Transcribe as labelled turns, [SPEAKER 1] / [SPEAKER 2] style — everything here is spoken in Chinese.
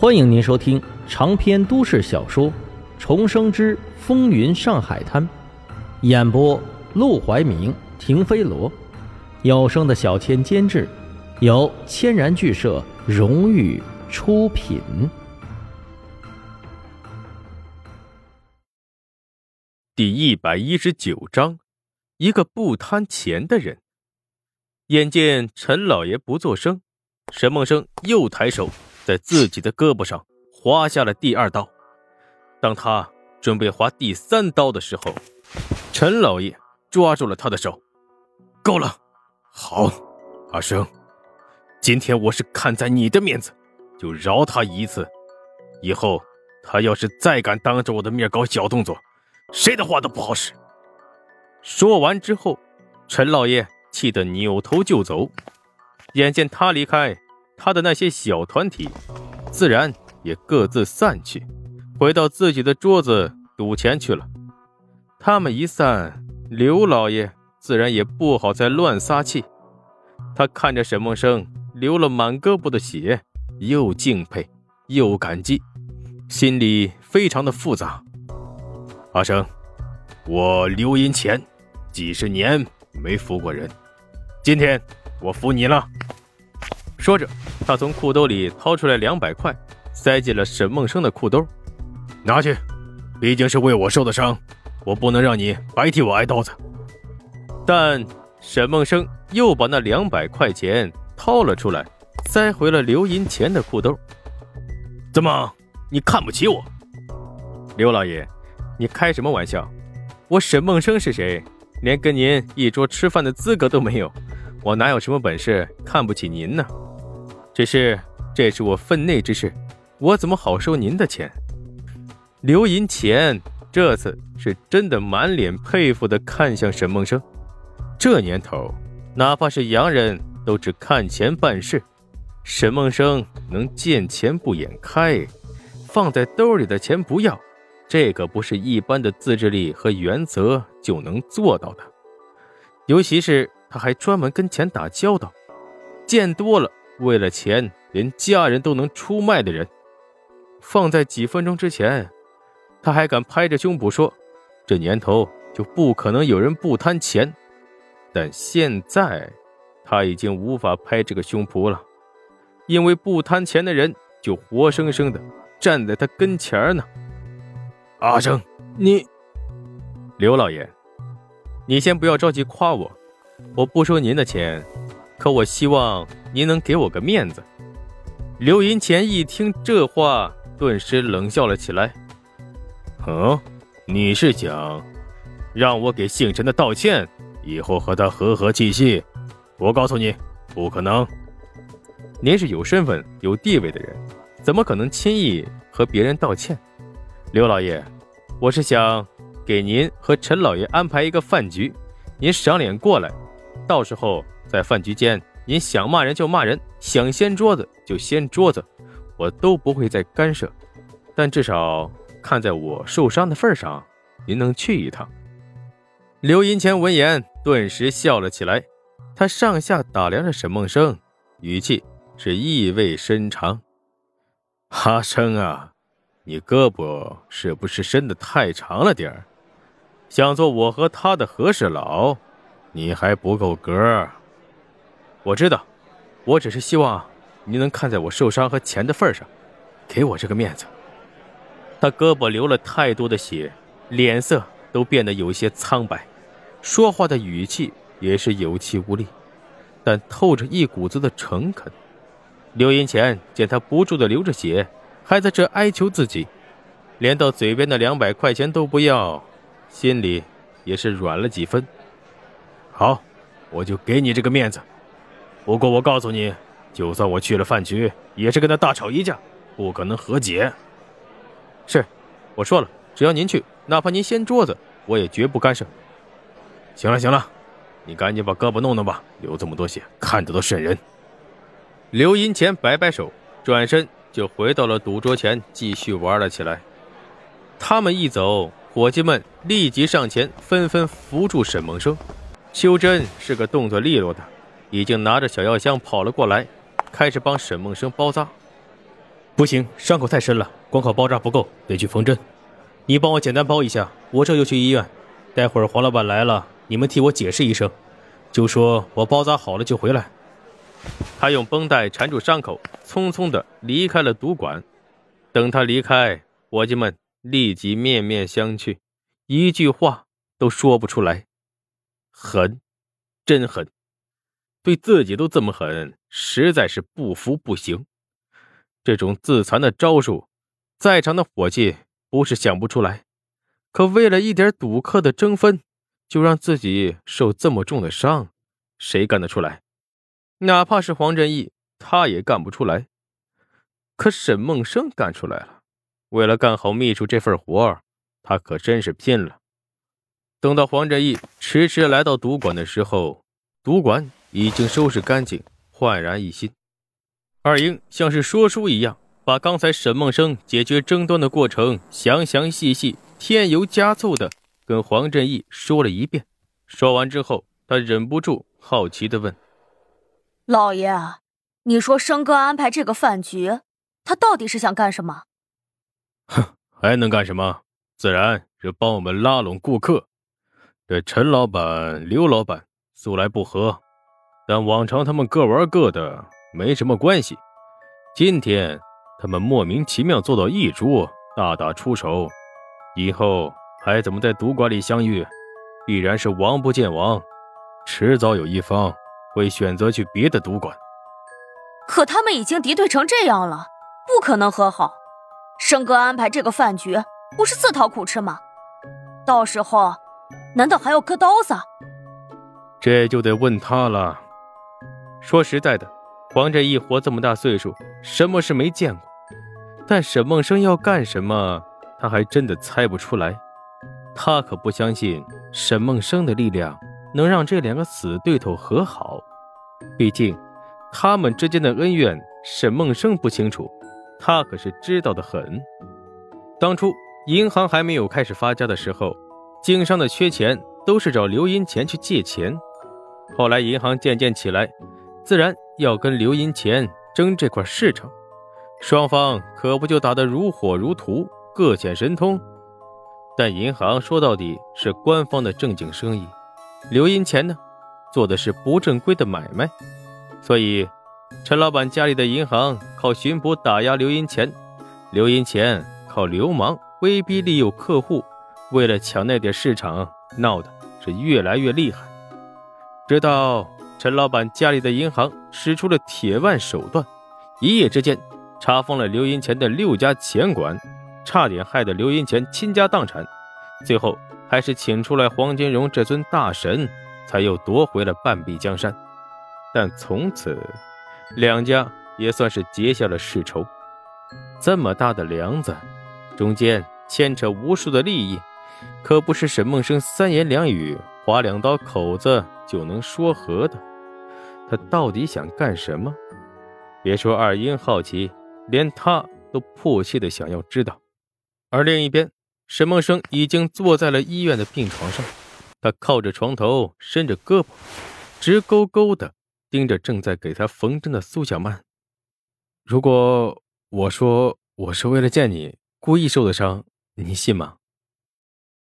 [SPEAKER 1] 欢迎您收听长篇都市小说《重生之风云上海滩》，演播：陆怀明、停飞罗，有声的小千监制，由千然剧社荣誉出品。
[SPEAKER 2] 第一百一十九章，一个不贪钱的人。眼见陈老爷不作声，沈梦生又抬手。在自己的胳膊上划下了第二刀。当他准备划第三刀的时候，陈老爷抓住了他的手。够了，好，阿生，今天我是看在你的面子，就饶他一次。以后他要是再敢当着我的面搞小动作，谁的话都不好使。说完之后，陈老爷气得扭头就走。眼见他离开。他的那些小团体，自然也各自散去，回到自己的桌子赌钱去了。他们一散，刘老爷自然也不好再乱撒气。他看着沈梦生流了满胳膊的血，又敬佩又感激，心里非常的复杂。阿生，我刘银钱几十年没服过人，今天我服你了。说着，他从裤兜里掏出来两百块，塞进了沈梦生的裤兜，拿去，毕竟是为我受的伤，我不能让你白替我挨刀子。但沈梦生又把那两百块钱掏了出来，塞回了刘银钱的裤兜。怎么，你看不起我？刘老爷，你开什么玩笑？我沈梦生是谁？连跟您一桌吃饭的资格都没有，我哪有什么本事看不起您呢？只是这是我分内之事，我怎么好收您的钱？刘银钱这次是真的满脸佩服的看向沈梦生。这年头，哪怕是洋人都只看钱办事，沈梦生能见钱不眼开，放在兜里的钱不要，这可不是一般的自制力和原则就能做到的。尤其是他还专门跟钱打交道，见多了。为了钱，连家人都能出卖的人，放在几分钟之前，他还敢拍着胸脯说：“这年头就不可能有人不贪钱。”但现在，他已经无法拍这个胸脯了，因为不贪钱的人就活生生的站在他跟前呢。阿生，你，刘老爷，你先不要着急夸我，我不收您的钱。可我希望您能给我个面子。刘银钱一听这话，顿时冷笑了起来。嗯，你是想让我给姓陈的道歉，以后和他和和气气？我告诉你，不可能。您是有身份、有地位的人，怎么可能轻易和别人道歉？刘老爷，我是想给您和陈老爷安排一个饭局，您赏脸过来，到时候。在饭局间，您想骂人就骂人，想掀桌子就掀桌子，我都不会再干涉。但至少看在我受伤的份上，您能去一趟。刘银钱闻言，顿时笑了起来。他上下打量着沈梦生，语气是意味深长：“阿生啊，你胳膊是不是伸得太长了点儿？想做我和他的和事佬，你还不够格。”我知道，我只是希望你能看在我受伤和钱的份上，给我这个面子。他胳膊流了太多的血，脸色都变得有些苍白，说话的语气也是有气无力，但透着一股子的诚恳。刘银钱见他不住的流着血，还在这哀求自己，连到嘴边的两百块钱都不要，心里也是软了几分。好，我就给你这个面子。不过我告诉你，就算我去了饭局，也是跟他大吵一架，不可能和解。是，我说了，只要您去，哪怕您掀桌子，我也绝不干涉。行了行了，你赶紧把胳膊弄弄吧，流这么多血，看着都瘆人。刘银钱摆摆手，转身就回到了赌桌前，继续玩了起来。他们一走，伙计们立即上前，纷纷扶住沈梦生。修真是个动作利落的。已经拿着小药箱跑了过来，开始帮沈梦生包扎。不行，伤口太深了，光靠包扎不够，得去缝针。你帮我简单包一下，我这就去医院。待会儿黄老板来了，你们替我解释一声，就说我包扎好了就回来。他用绷带缠住伤口，匆匆的离开了赌馆。等他离开，伙计们立即面面相觑，一句话都说不出来。狠，真狠，对自己都这么狠，实在是不服不行。这种自残的招数，在场的伙计不是想不出来，可为了一点赌客的争分，就让自己受这么重的伤，谁干得出来？哪怕是黄振义，他也干不出来。可沈梦生干出来了。为了干好秘书这份活他可真是拼了。等到黄振义迟迟来到赌馆的时候，赌馆已经收拾干净，焕然一新。二英像是说书一样，把刚才沈梦生解决争端的过程详详细细、添油加醋的跟黄振义说了一遍。说完之后，他忍不住好奇的问。
[SPEAKER 3] 老爷，你说生哥安排这个饭局，他到底是想干什么？
[SPEAKER 2] 哼，还能干什么？自然是帮我们拉拢顾客。这陈老板、刘老板素来不和，但往常他们各玩各的，没什么关系。今天他们莫名其妙坐到一桌，大打出手，以后还怎么在赌馆里相遇？必然是王不见王，迟早有一方。会选择去别的赌馆，
[SPEAKER 3] 可他们已经敌对成这样了，不可能和好。生哥安排这个饭局，不是自讨苦吃吗？到时候，难道还要割刀子？
[SPEAKER 2] 这就得问他了。说实在的，黄振义活这么大岁数，什么事没见过？但沈梦生要干什么，他还真的猜不出来。他可不相信沈梦生的力量。能让这两个死对头和好，毕竟他们之间的恩怨，沈梦生不清楚，他可是知道的很。当初银行还没有开始发家的时候，经商的缺钱都是找刘银钱去借钱。后来银行渐渐起来，自然要跟刘银钱争这块市场，双方可不就打得如火如荼，各显神通。但银行说到底是官方的正经生意。刘银钱呢，做的是不正规的买卖，所以陈老板家里的银行靠巡捕打压刘银钱，刘银钱靠流氓威逼利诱客户，为了抢那点市场，闹的是越来越厉害。直到陈老板家里的银行使出了铁腕手段，一夜之间查封了刘银钱的六家钱馆，差点害得刘银钱倾家荡产，最后。还是请出来黄金荣这尊大神，才又夺回了半壁江山。但从此，两家也算是结下了世仇。这么大的梁子，中间牵扯无数的利益，可不是沈梦生三言两语划两刀口子就能说和的。他到底想干什么？别说二英好奇，连他都迫切的想要知道。而另一边，沈梦生已经坐在了医院的病床上，他靠着床头，伸着胳膊，直勾勾的盯着正在给他缝针的苏小曼。如果我说我是为了见你故意受的伤，你信吗？